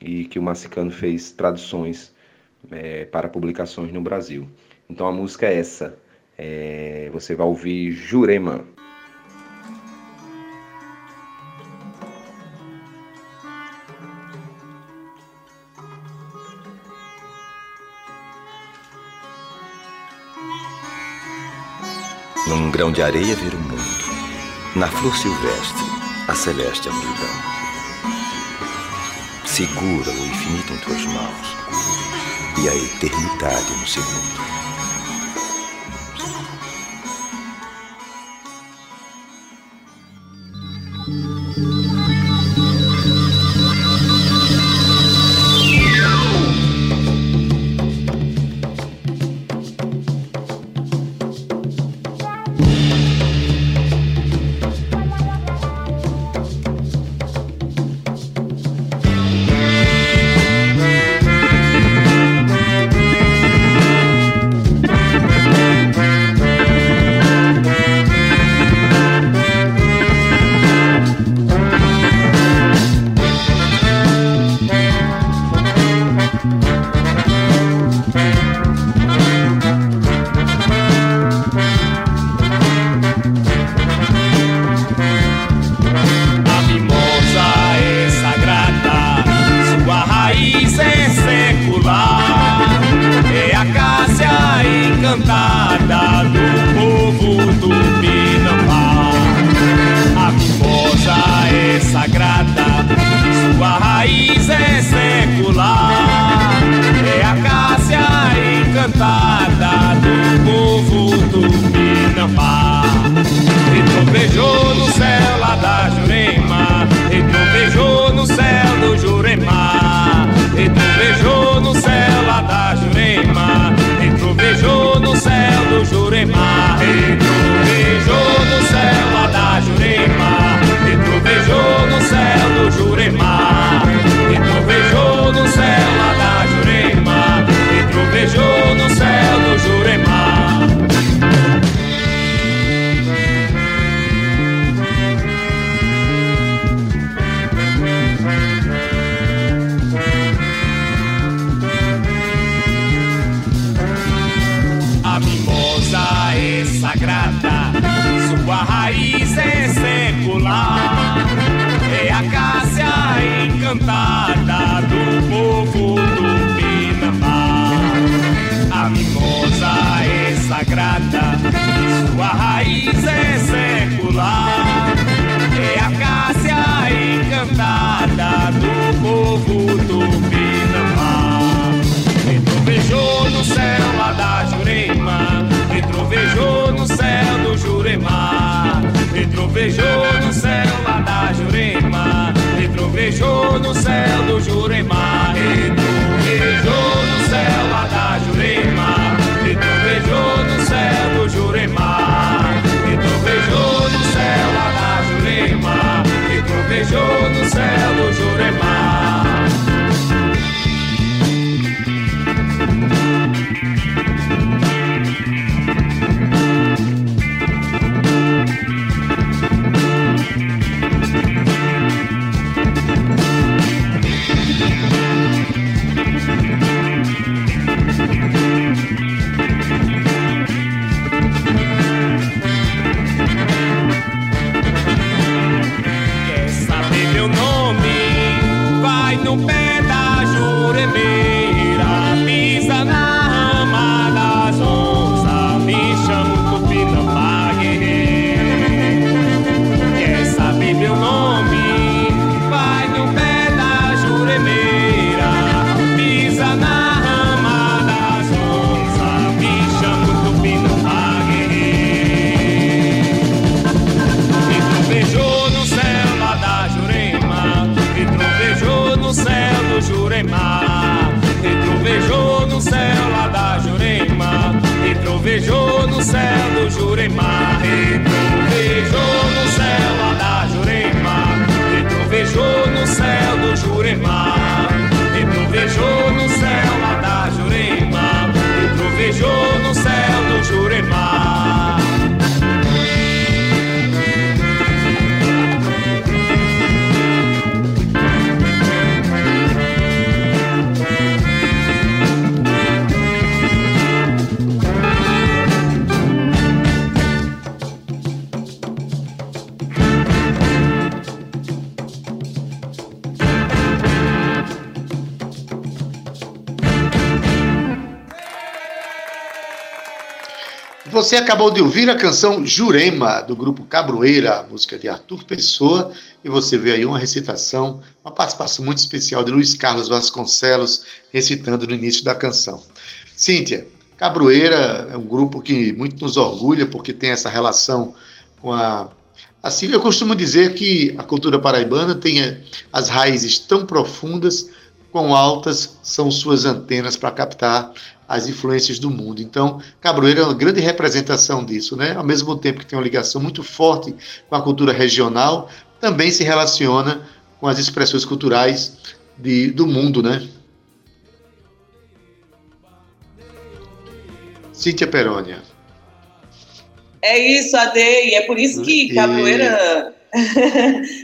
e que o Massicano fez traduções é, para publicações no Brasil. Então a música é essa. É, você vai ouvir Jurema. Num grão de areia ver o mundo, na flor silvestre, a celeste amplidão. Segura o infinito em tuas mãos e a eternidade no segundo. Trovejou no céu lá da Jurema, e no céu do Jurema, e no céu lá da Jurema, e no céu do Jurema, e no céu lá da Jurema, e no céu do Jurema. No pé da juremeira, Você acabou de ouvir a canção Jurema, do grupo Cabroeira, música de Arthur Pessoa, e você vê aí uma recitação, uma participação muito especial de Luiz Carlos Vasconcelos, recitando no início da canção. Cíntia, Cabroeira é um grupo que muito nos orgulha, porque tem essa relação com a. Assim, eu costumo dizer que a cultura paraibana tem as raízes tão profundas, quão altas são suas antenas para captar as influências do mundo. Então, Cabroeira é uma grande representação disso, né? Ao mesmo tempo que tem uma ligação muito forte com a cultura regional, também se relaciona com as expressões culturais de, do mundo, né? Cíntia Perônia. É isso, Ade, e é por isso que Capoeira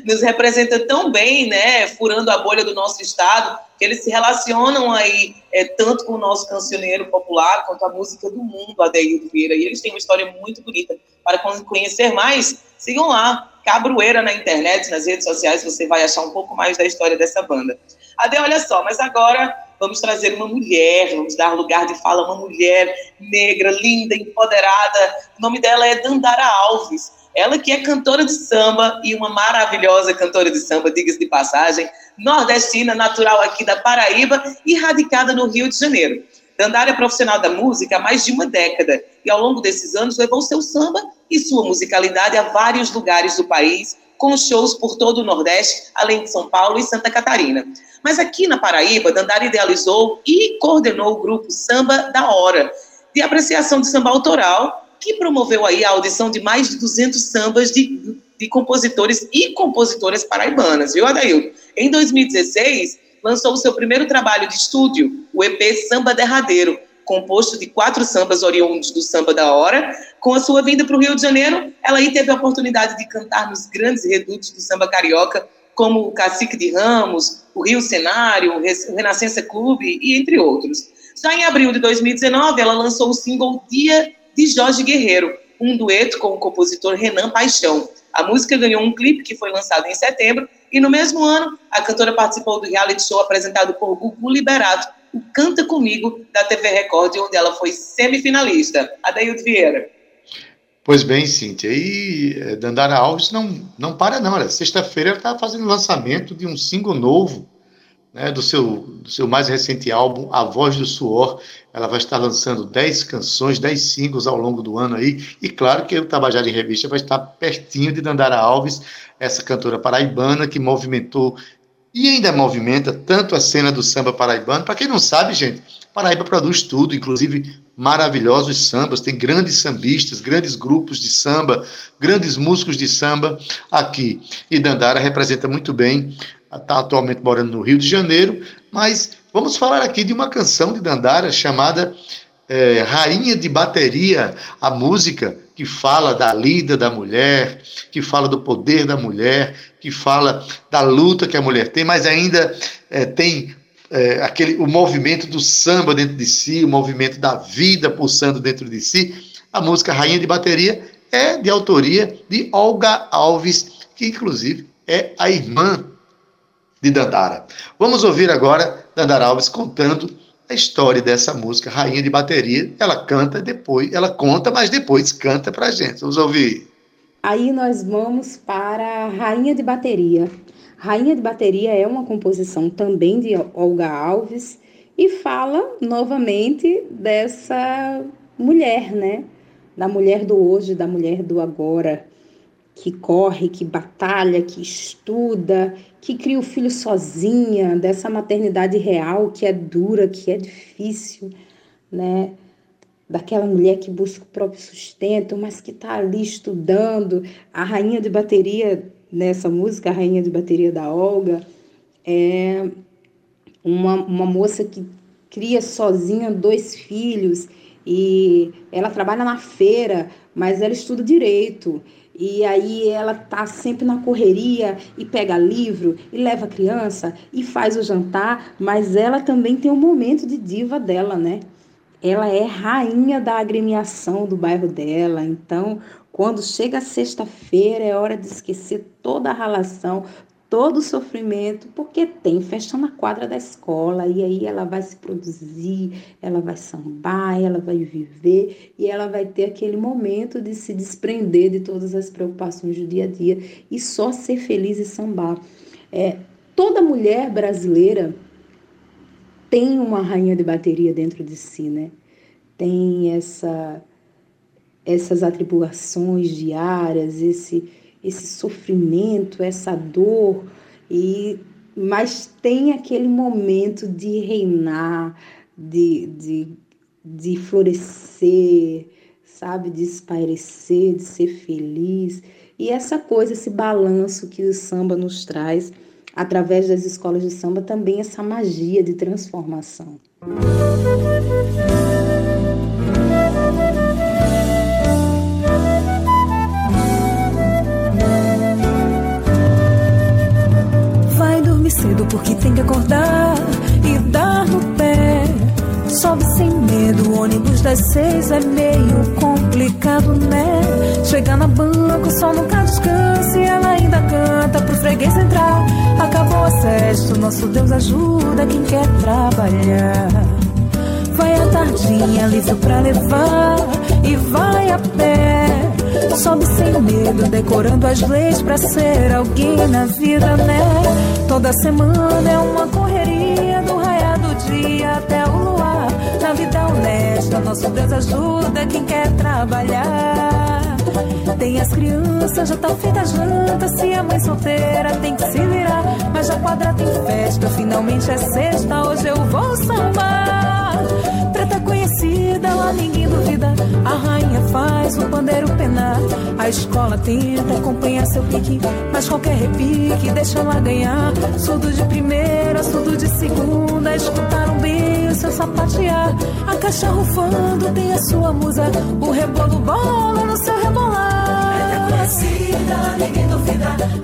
nos representa tão bem, né, furando a bolha do nosso estado, que eles se relacionam aí é, tanto com o nosso cancioneiro popular quanto a música do mundo, Adeildo Vieira, e eles têm uma história muito bonita. Para con- conhecer mais, sigam lá, Cabroeira na internet, nas redes sociais, você vai achar um pouco mais da história dessa banda. Ade, olha só, mas agora vamos trazer uma mulher, vamos dar lugar de fala uma mulher negra, linda, empoderada. O nome dela é Dandara Alves. Ela que é cantora de samba e uma maravilhosa cantora de samba, diga-se de passagem, nordestina, natural aqui da Paraíba e radicada no Rio de Janeiro. Dandara é profissional da música há mais de uma década e ao longo desses anos levou seu samba e sua musicalidade a vários lugares do país, com shows por todo o Nordeste, além de São Paulo e Santa Catarina. Mas aqui na Paraíba, Dandara idealizou e coordenou o grupo Samba da Hora, de apreciação de samba autoral, que promoveu aí a audição de mais de 200 sambas de, de compositores e compositoras paraibanas, viu, Adaildo? Em 2016, lançou o seu primeiro trabalho de estúdio, o EP Samba Derradeiro, composto de quatro sambas oriundos do Samba da Hora. Com a sua vinda para o Rio de Janeiro, ela aí teve a oportunidade de cantar nos grandes redutos do samba carioca, como o Cacique de Ramos, o Rio Cenário, o Renascença Clube e entre outros. Já em abril de 2019, ela lançou o single Dia de Jorge Guerreiro, um dueto com o compositor Renan Paixão. A música ganhou um clipe que foi lançado em setembro e no mesmo ano a cantora participou do reality show apresentado por Gugu Liberato, o Canta Comigo da TV Record, onde ela foi semifinalista. Adaildo Vieira. Pois bem, Cíntia, e eh, Dandara Alves não, não para não, sexta-feira ela está fazendo lançamento de um single novo, né, do, seu, do seu mais recente álbum, A Voz do Suor. Ela vai estar lançando 10 canções, 10 singles ao longo do ano aí. E claro que o Tabajara em Revista vai estar pertinho de Dandara Alves, essa cantora paraibana que movimentou e ainda movimenta tanto a cena do samba paraibano. Para quem não sabe, gente, Paraíba produz tudo, inclusive maravilhosos sambas, tem grandes sambistas, grandes grupos de samba, grandes músicos de samba aqui. E Dandara representa muito bem está atualmente morando no Rio de Janeiro, mas vamos falar aqui de uma canção de Dandara chamada é, Rainha de Bateria, a música que fala da lida da mulher, que fala do poder da mulher, que fala da luta que a mulher tem, mas ainda é, tem é, aquele, o movimento do samba dentro de si, o movimento da vida pulsando dentro de si. A música Rainha de Bateria é de autoria de Olga Alves, que inclusive é a irmã de Dandara. Vamos ouvir agora Dandara Alves contando a história dessa música, Rainha de Bateria. Ela canta depois, ela conta, mas depois canta pra gente. Vamos ouvir. Aí nós vamos para Rainha de Bateria. Rainha de Bateria é uma composição também de Olga Alves e fala novamente dessa mulher, né? Da mulher do hoje, da mulher do agora, que corre, que batalha, que estuda, que cria o filho sozinha, dessa maternidade real que é dura, que é difícil, né? Daquela mulher que busca o próprio sustento, mas que está ali estudando. A rainha de bateria nessa música, a rainha de bateria da Olga, é uma, uma moça que cria sozinha dois filhos e ela trabalha na feira, mas ela estuda direito e aí ela tá sempre na correria e pega livro e leva a criança e faz o jantar, mas ela também tem um momento de diva dela, né? Ela é rainha da agremiação do bairro dela, então quando chega sexta-feira é hora de esquecer toda a relação, todo o sofrimento, porque tem festa na quadra da escola, e aí ela vai se produzir, ela vai sambar, ela vai viver, e ela vai ter aquele momento de se desprender de todas as preocupações do dia a dia e só ser feliz e sambar. É, toda mulher brasileira tem uma rainha de bateria dentro de si, né? Tem essa essas atribulações diárias, esse esse sofrimento, essa dor, e mas tem aquele momento de reinar, de, de, de florescer, sabe, de espairecer, de ser feliz. E essa coisa, esse balanço que o samba nos traz, através das escolas de samba, também essa magia de transformação. cedo porque tem que acordar e dar no pé. Sobe sem medo o ônibus das seis é meio complicado, né? Chega na banca, o sol nunca descansa e ela ainda canta pro freguês entrar. Acabou a sexta, nosso Deus ajuda quem quer trabalhar. Vai a tardinha, livro pra levar e vai a pé. Sobe sem medo, decorando as leis pra ser alguém na vida, né? Toda semana é uma correria do raiar do dia até o luar. Na vida honesta, nosso Deus ajuda quem quer trabalhar. Tem as crianças, já tá feita a janta. Se a mãe solteira tem que se virar. Mas já quadra tem festa, finalmente é sexta. Hoje eu vou sambar. Conhecida, lá ninguém duvida. A rainha faz o pandeiro penar. A escola tenta acompanhar seu pique. Mas qualquer repique deixa ela ganhar. Surdo de primeira, surdo de segunda. Escutaram bem o seu sapatear. A caixa rufando tem a sua musa. O rebolo bola no seu rebolar. Preta conhecida, ninguém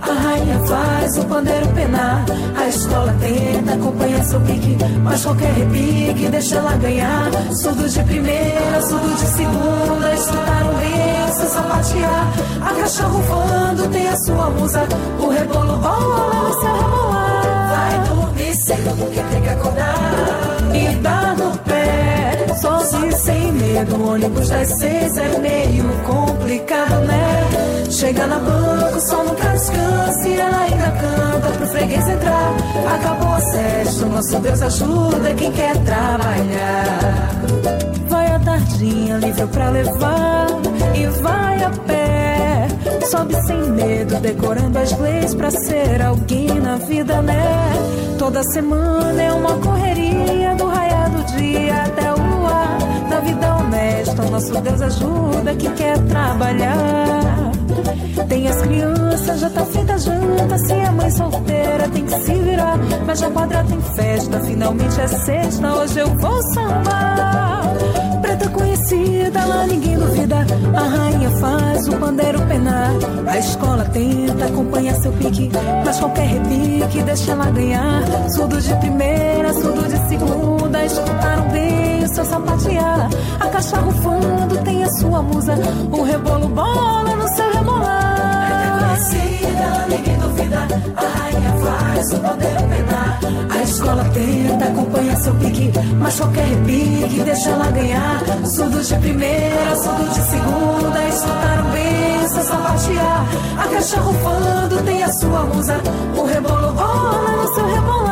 A rainha faz o pandeiro penar. A escola tenta acompanhar seu pique. Mas qualquer repique deixa ela ganhar. Surdo de primeira, surdo de segunda. Escutaram bem o seu sapatear. A caixa rufando tem a sua musa. O rebolo bola no seu rebolar. Vai dormir cedo porque tem que acordar. E dá no pé, sozinho sem medo. O ônibus das seis é meio né? Chega na banca, o sol nunca descansa e ela ainda canta pro freguês entrar. Acabou a sexta, nosso Deus ajuda quem quer trabalhar. Vai a tardinha, livre pra levar e vai a pé. Sobe sem medo, decorando as leis pra ser alguém na vida, né? Toda semana é uma correria do raiar do dia até o luar. Na vida honesta, nosso Deus ajuda quem quer trabalhar. Tem as crianças, já tá feita a janta. Se a mãe solteira tem que se virar. Mas já quadra tem festa, finalmente é sexta. Hoje eu vou sambar. Preta conhecida, lá ninguém duvida. A rainha faz o pandeiro penar. A escola tenta acompanhar seu pique. Mas qualquer repique deixa ela ganhar. Surdo de primeira, surdo de segunda. Escutaram bem o seu sapatear. A caixa rufando tem a sua musa. O rebolo bola A rainha faz o pandeiro penar. A escola tenta acompanhar seu pique. Mas qualquer repique deixa ela ganhar. Surdo de primeira, surdo de segunda. Escutaram bem seu sapatear. A caixa rufando tem a sua musa. O rebolo rola no seu rebolar.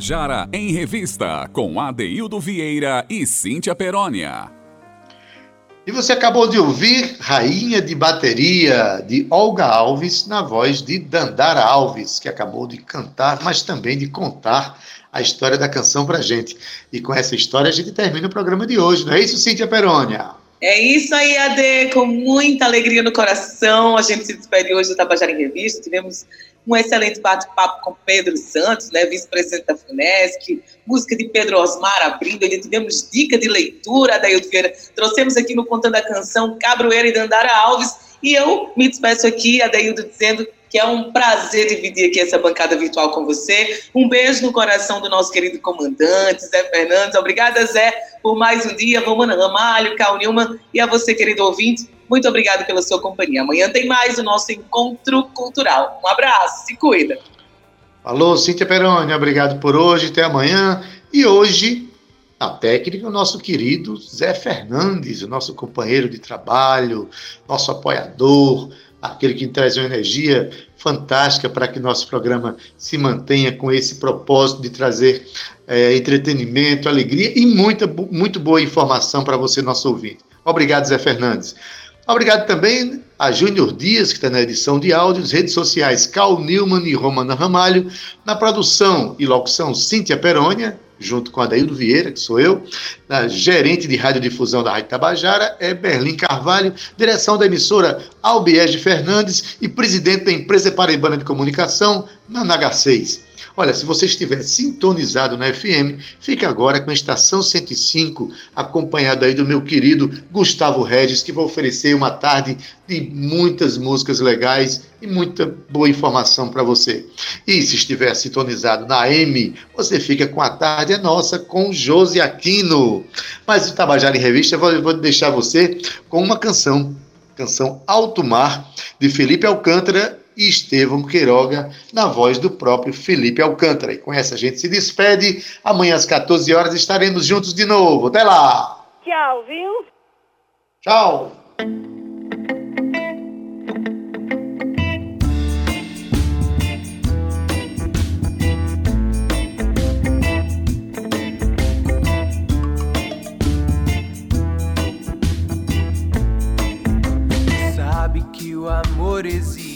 Tabajara em Revista, com Adeildo Vieira e Cíntia Perónia. E você acabou de ouvir Rainha de Bateria, de Olga Alves, na voz de Dandara Alves, que acabou de cantar, mas também de contar a história da canção pra gente. E com essa história a gente termina o programa de hoje, não é isso, Cíntia Perônia? É isso aí, Ade, com muita alegria no coração. A gente se despede hoje do Tabajara em Revista. Tivemos um excelente bate-papo com Pedro Santos, né, vice-presidente da FUNESC, música de Pedro Osmar abrindo, ainda tivemos dica de leitura, Adaildo Vieira. Trouxemos aqui no Contando a Canção Cabroeira e Dandara Alves. E eu me despeço aqui, Adaildo, dizendo que é um prazer dividir aqui essa bancada virtual com você. Um beijo no coração do nosso querido comandante, Zé Fernandes. Obrigada, Zé, por mais um dia. Romana Ramalho, Cal Nilman e a você, querido ouvinte. Muito obrigada pela sua companhia. Amanhã tem mais o nosso encontro cultural. Um abraço, se cuida. Falou, Cíntia Peroni, obrigado por hoje, até amanhã. E hoje, a técnica, o nosso querido Zé Fernandes, o nosso companheiro de trabalho, nosso apoiador, aquele que traz uma energia fantástica para que nosso programa se mantenha com esse propósito de trazer é, entretenimento, alegria e muita, muito boa informação para você, nosso ouvinte. Obrigado, Zé Fernandes. Obrigado também a Júnior Dias, que está na edição de áudios, redes sociais Cal Newman e Romana Ramalho, na produção e locução Cíntia Perônia, junto com Adaildo Vieira, que sou eu, gerente de radiodifusão da Rádio Tabajara é Berlim Carvalho, direção da emissora Albiege Fernandes e presidente da empresa paraibana de comunicação, na NH6. Olha, se você estiver sintonizado na FM, fique agora com a Estação 105, acompanhado aí do meu querido Gustavo Regis, que vai oferecer uma tarde de muitas músicas legais e muita boa informação para você. E se estiver sintonizado na M, você fica com a tarde é nossa com Josi Aquino. Mas o Tabajara em Revista, eu vou deixar você com uma canção, canção Alto Mar, de Felipe Alcântara e Estevão Queiroga, na voz do próprio Felipe Alcântara. E com essa a gente se despede. Amanhã às 14 horas estaremos juntos de novo. Até lá! Tchau, viu? Tchau! Sabe que o amor existe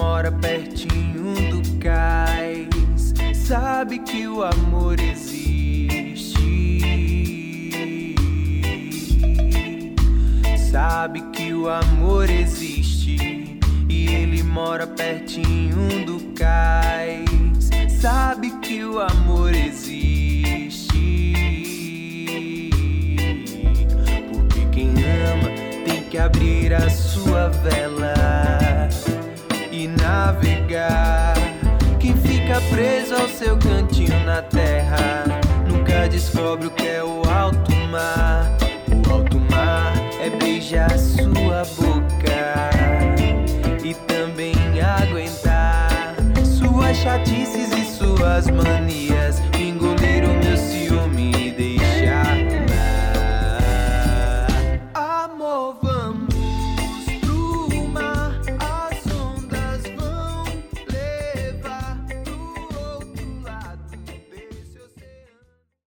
mora pertinho do cais. Sabe que o amor existe. Sabe que o amor existe e ele mora pertinho do cais. Sabe que o amor existe. Porque quem ama tem que abrir a sua vela navegar. Quem fica preso ao seu cantinho na terra nunca descobre o que é o alto mar. O alto mar é beijar sua boca e também aguentar suas chatices e suas manias.